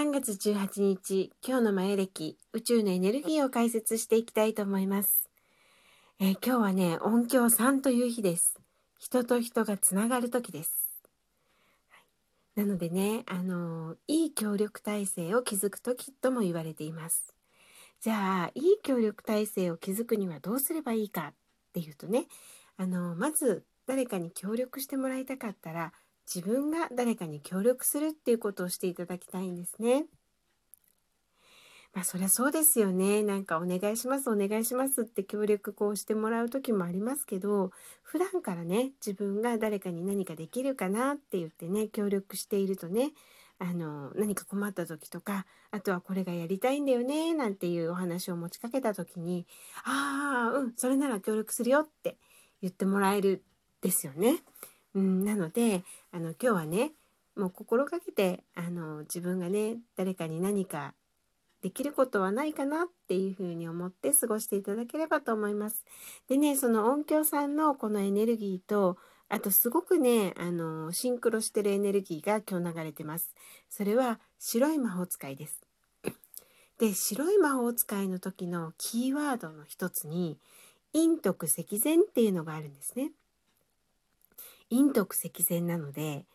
3月18日、今日の前歴、宇宙のエネルギーを解説していきたいと思います。えー、今日はね、音響3という日です。人と人がつながる時です。はい、なのでね、あのー、いい協力体制を築く時とも言われています。じゃあ、いい協力体制を築くにはどうすればいいかっていうとね、あのー、まず誰かに協力してもらいたかったら、自分が誰かに協力するっていうことをしていただきたいんですね。まあそりゃそうですよね。なんかお願いしますお願いしますって協力こうしてもらう時もありますけど普段からね自分が誰かに何かできるかなって言ってね協力しているとねあの何か困った時とかあとはこれがやりたいんだよねなんていうお話を持ちかけた時に「ああうんそれなら協力するよ」って言ってもらえるですよね。うん、なのであの今日はねもう心がけてあの自分がね誰かに何かできることはないかなっていうふうに思って過ごしていただければと思います。でねその音響さんのこのエネルギーとあとすごくねあのシンクロしてるエネルギーが今日流れてます。それは白い魔法使いです。で白い魔法使いの時のキーワードの一つに陰徳積善っていうのがあるんですね。陰徳積善なので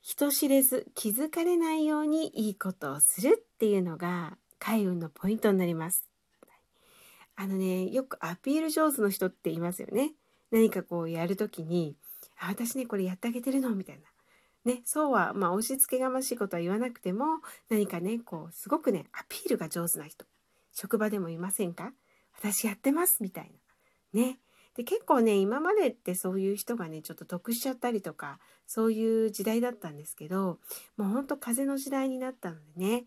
人知れず気づかれないようにいいことをするっていうのが開運のポイントになります。あのねよくアピール上手の人っていますよね。何かこうやる時に「あ私ねこれやってあげてるの」みたいな。ね、そうは、まあ、押し付けがましいことは言わなくても何かねこうすごくねアピールが上手な人職場でもいませんか？私やってますみたいなねで結構ね今までってそういう人がねちょっと得しちゃったりとかそういう時代だったんですけどもうほんと風の時代になったのでね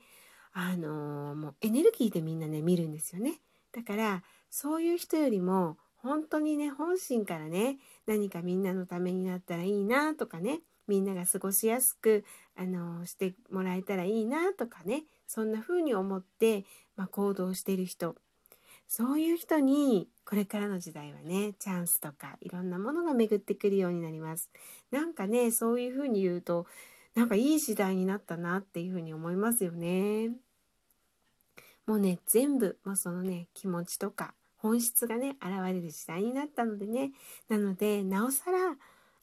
あのー、もうエネルギーでみんなね見るんですよね。だからそういう人よりも本当にね本心からね何かみんなのためになったらいいなとかねみんなが過ごしやすく、あのー、してもらえたらいいなとかねそんな風に思って、まあ、行動してる人そういう人にこれからの時代はねチャンスとかいろんなものが巡ってくるようになります。なんかねそういうふうに言うとなんかいい時代になったなっていうふうに思いますよね。もうね全部もうそのね気持ちとか本質がね現れる時代になったのでね。なのでなおさら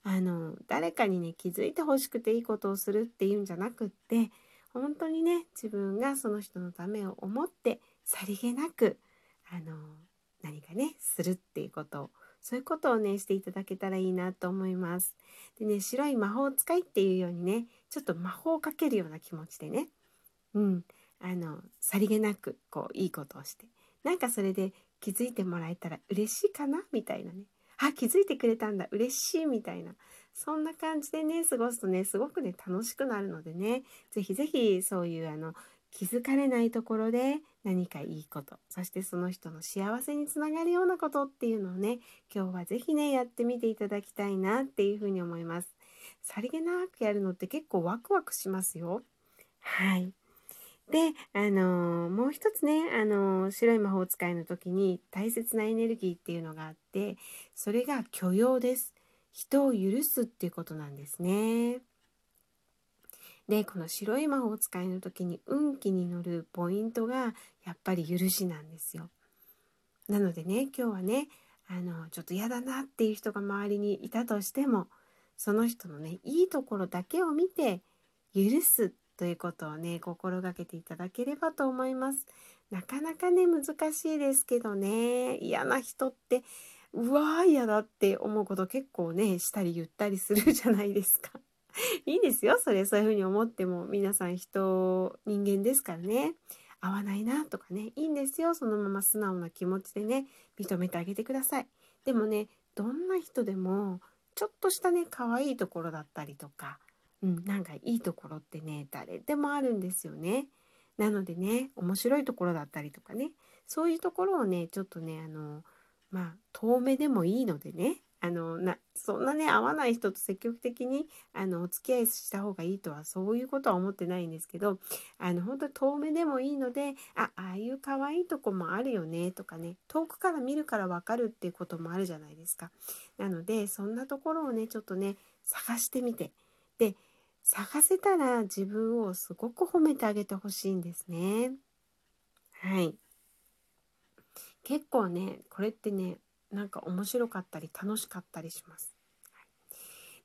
あの誰かにね気づいてほしくていいことをするっていうんじゃなくって本当にね自分がその人のためを思ってさりげなくあの何かねするっていうことをそういうことをねしていただけたらいいなと思います。でね白い魔法使いっていうようにねちょっと魔法をかけるような気持ちでねうんあのさりげなくこういいことをしてなんかそれで気づいてもらえたら嬉しいかなみたいなねあ気づいてくれたんだ嬉しいみたいなそんな感じでね過ごすとねすごくね楽しくなるのでね是非是非そういうあの気づかれないところで何かいいことそしてその人の幸せにつながるようなことっていうのをね今日は是非ねやってみていただきたいなっていうふうに思います。さりげなくやるのって結構ワクワクしますよ。はい。で、あのー、もう一つね、あのー、白い魔法使いの時に大切なエネルギーっていうのがあってそれが許容です。人を許すっていうことなんですね。でこの白い魔法使いの時に運気に乗るポイントがやっぱり許しなんですよ。なのでね今日はねあのちょっと嫌だなっていう人が周りにいたとしてもその人のねいいところだけを見て許すということをね心がけていただければと思います。なかなかね難しいですけどね嫌な人ってうわー嫌だって思うこと結構ねしたり言ったりするじゃないですか。いいんですよそれそういうふうに思っても。皆さん人人間ですからね。合わないなとかね。いいんですよ。そのまま素直な気持ちでね認めてあげてください。でもねどんな人でもちょっとしたね可愛いところだったりとか、うん、なんかいいところってね誰でもあるんですよね。なのでね面白いところだったりとかね。そういうところをねちょっとねあのまあ遠目でもいいのでねあのなそんなね合わない人と積極的にあのお付き合いした方がいいとはそういうことは思ってないんですけどあの本当遠目でもいいのであああいう可愛いとこもあるよねとかね遠くから見るから分かるっていうこともあるじゃないですか。なのでそんなところをねちょっとね探してみてで探せたら自分をすごく褒めてあげてほしいんですね。はい。結構ね、これってね、なんか面白かったり楽しかったりします。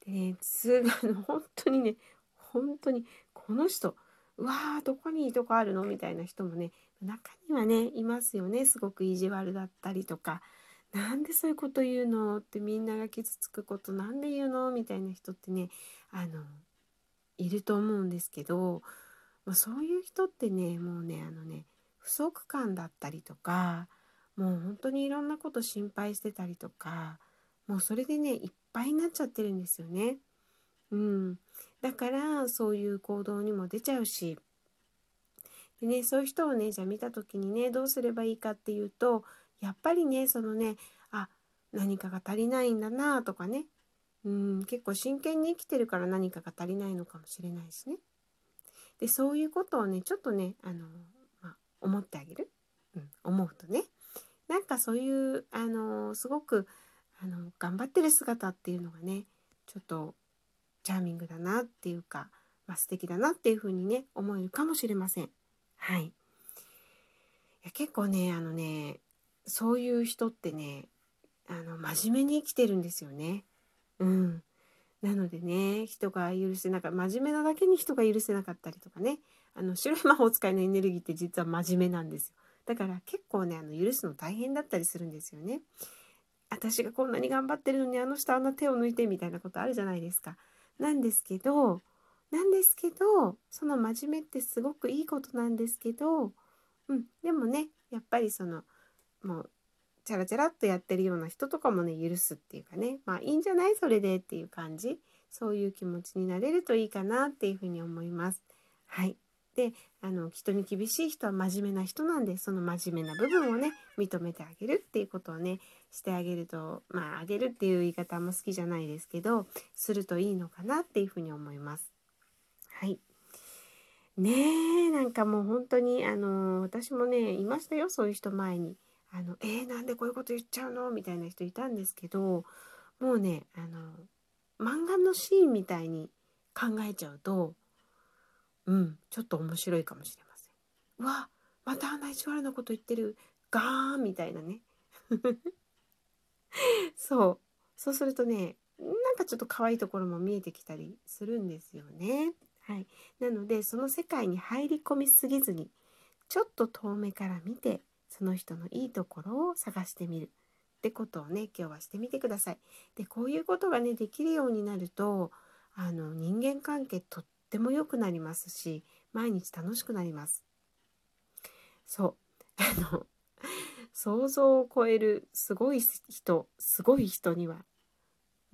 でね、すあの 本当にね、本当にこの人、うわーどこにいいとこあるの？みたいな人もね、中にはね、いますよね。すごく意地悪だったりとか、なんでそういうこと言うの？ってみんなが傷つくことなんで言うの？みたいな人ってね、あの、いると思うんですけど、まあ、そういう人ってね、もうね、あのね、不足感だったりとか、もう本当にいろんなこと心配してたりとかもうそれでねいっぱいになっちゃってるんですよね。うん、だからそういう行動にも出ちゃうし。でねそういう人をねじゃあ見た時にねどうすればいいかっていうとやっぱりねそのねあ何かが足りないんだなとかね。うん結構真剣に生きてるから何かが足りないのかもしれないしね。でそういうことをねちょっとねあの、まあ、思ってあげる、うん、思うとね。そういうあのすごくあの頑張ってる姿っていうのがねちょっとチャーミングだなっていうか、まあ、素敵だなっていうふうにね思えるかもしれません。はい。いや結構ねあのねそういう人ってねあの真面目に生きてるんですよね。うん。なのでね人が許せなかった真面目なだけに人が許せなかったりとかねあの白い魔法使いのエネルギーって実は真面目なんですよ。だから結構ねあの許すの大変だったりするんですよね。私がこんなに頑張ってるのにあの人あんな手を抜いてみたいなことあるじゃないですか。なんですけどなんですけどその真面目ってすごくいいことなんですけど、うん、でもねやっぱりそのもうチャラチャラっとやってるような人とかもね許すっていうかねまあいいんじゃない？それでっていう感じそういう気持ちになれるといいかなっていうふうに思います。はいであの人に厳しい人は真面目な人なんでその真面目な部分をね認めてあげるっていうことをねしてあげるとまああげるっていう言い方も好きじゃないですけどするといいのかなっていうふうに思います。はいねえなんかもう本当にあの私もねいましたよそういう人前に。あのえー、なんでこういうこと言っちゃうの？みたいな人いたんですけどもうねあの漫画のシーンみたいに考えちゃうとうん、ちょっと面白いかもしれません。うわ、またあんな意地悪なこと言ってる。ガーンみたいなね。そう。そうするとね、なんかちょっと可愛いところも見えてきたりするんですよね。はい。なので、その世界に入り込みすぎずに、ちょっと遠目から見て、その人のいいところを探してみる。ってことをね、今日はしてみてください。で、こういうことがね、できるようになると、あの、人間関係とってっても良くなりますし毎日楽しくなります。そう。あの想像を超えるすごい人すごい人には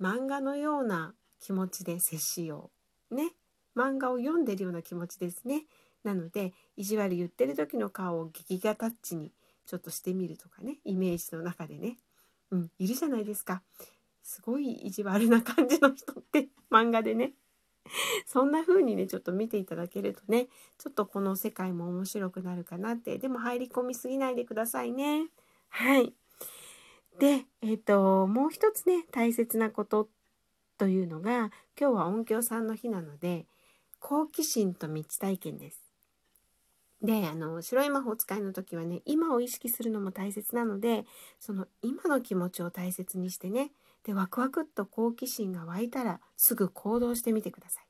漫画のような気持ちで接しよう。ね。漫画を読んでるような気持ちですね。なので意地悪言ってる時の顔を劇画タッチにちょっとしてみるとかねイメージの中でね。うんいるじゃないですか。すごい意地悪な感じの人って漫画でね。そんな風にねちょっと見ていただけるとねちょっとこの世界も面白くなるかなってでも入り込みすぎないでくださいね。はいでえっ、ー、ともう一つね大切なことというのが今日は音響さんの日なので好奇心と道体験です。であの白い魔法使いの時はね今を意識するのも大切なのでその今の気持ちを大切にしてねでワクワクっと好奇心が湧いたらすぐ行動してみてください。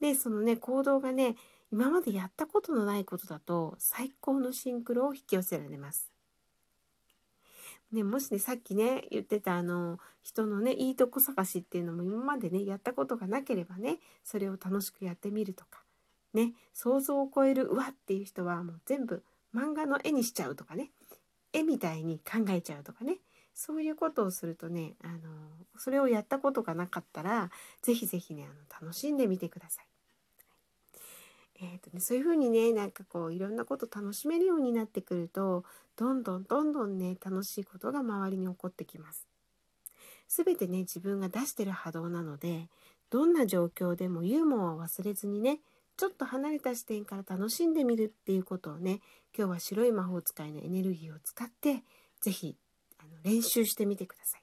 でそのね行動がね今までやったことのないことだと最高のシンクロを引き寄せられます。ね、もしねさっきね言ってたあの人のねいいとこ探しっていうのも今までねやったことがなければねそれを楽しくやってみるとかね想像を超えるうわっていう人はもう全部漫画の絵にしちゃうとかね絵みたいに考えちゃうとかねそういうことをするとねあのそれをやったことがなかったら是非是非ねあの楽しんでみてください。えーとね、そういうふうにねなんかこういろんなこと楽しめるようになってくるとどんどんどんどんね楽しいことが周りに起こってきます。すべてね自分が出してる波動なのでどんな状況でもユーモアを忘れずにねちょっと離れた視点から楽しんでみるっていうことをね今日は白い魔法使いのエネルギーを使って是非練習してみてください。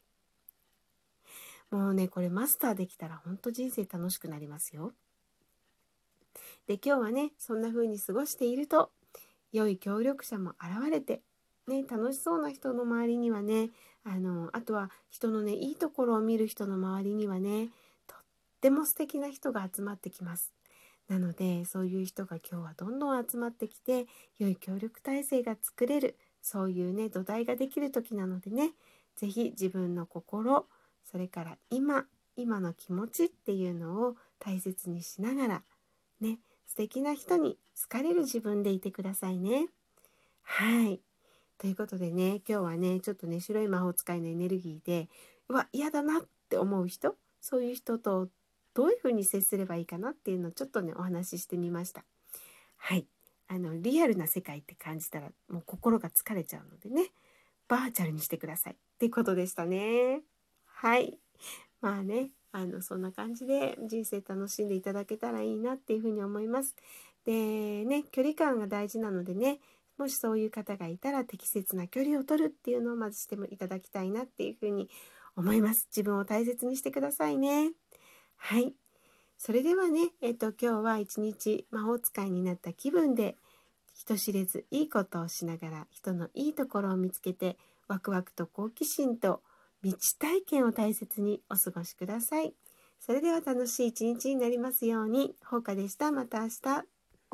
もうねこれマスターできたら本当人生楽しくなりますよ。で今日はねそんな風に過ごしていると良い協力者も現れて、ね、楽しそうな人の周りにはねあのあとは人のねいいところを見る人の周りにはねとっても素敵な人が集まってきます。なのでそういう人が今日はどんどん集まってきて良い協力体制が作れるそういうね土台ができる時なのでね是非自分の心それから今今の気持ちっていうのを大切にしながらね素敵な人に好かれる自分でいてくださいね。はいということでね今日はねちょっとね白い魔法使いのエネルギーでうわ嫌だなって思う人そういう人とどういうふうに接すればいいかなっていうのをちょっとねお話ししてみました。はいあのリアルな世界って感じたらもう心が疲れちゃうのでねバーチャルにしてくださいってことでしたね。はいまあねあのそんな感じで人生楽しんでいただけたらいいなっていうふうに思います。でね距離感が大事なのでねもしそういう方がいたら適切な距離を取るっていうのをまずしてもいただきたいなっていうふうに思います。自分を大切にしてくださいね。はい。それではね、えっと、今日は一日魔法使いになった気分で人知れずいいことをしながら人のいいところを見つけてワクワクと好奇心と未知体験を大切にお過ごしください。それでは楽しい一日になりますように。ほうかでした。また明日。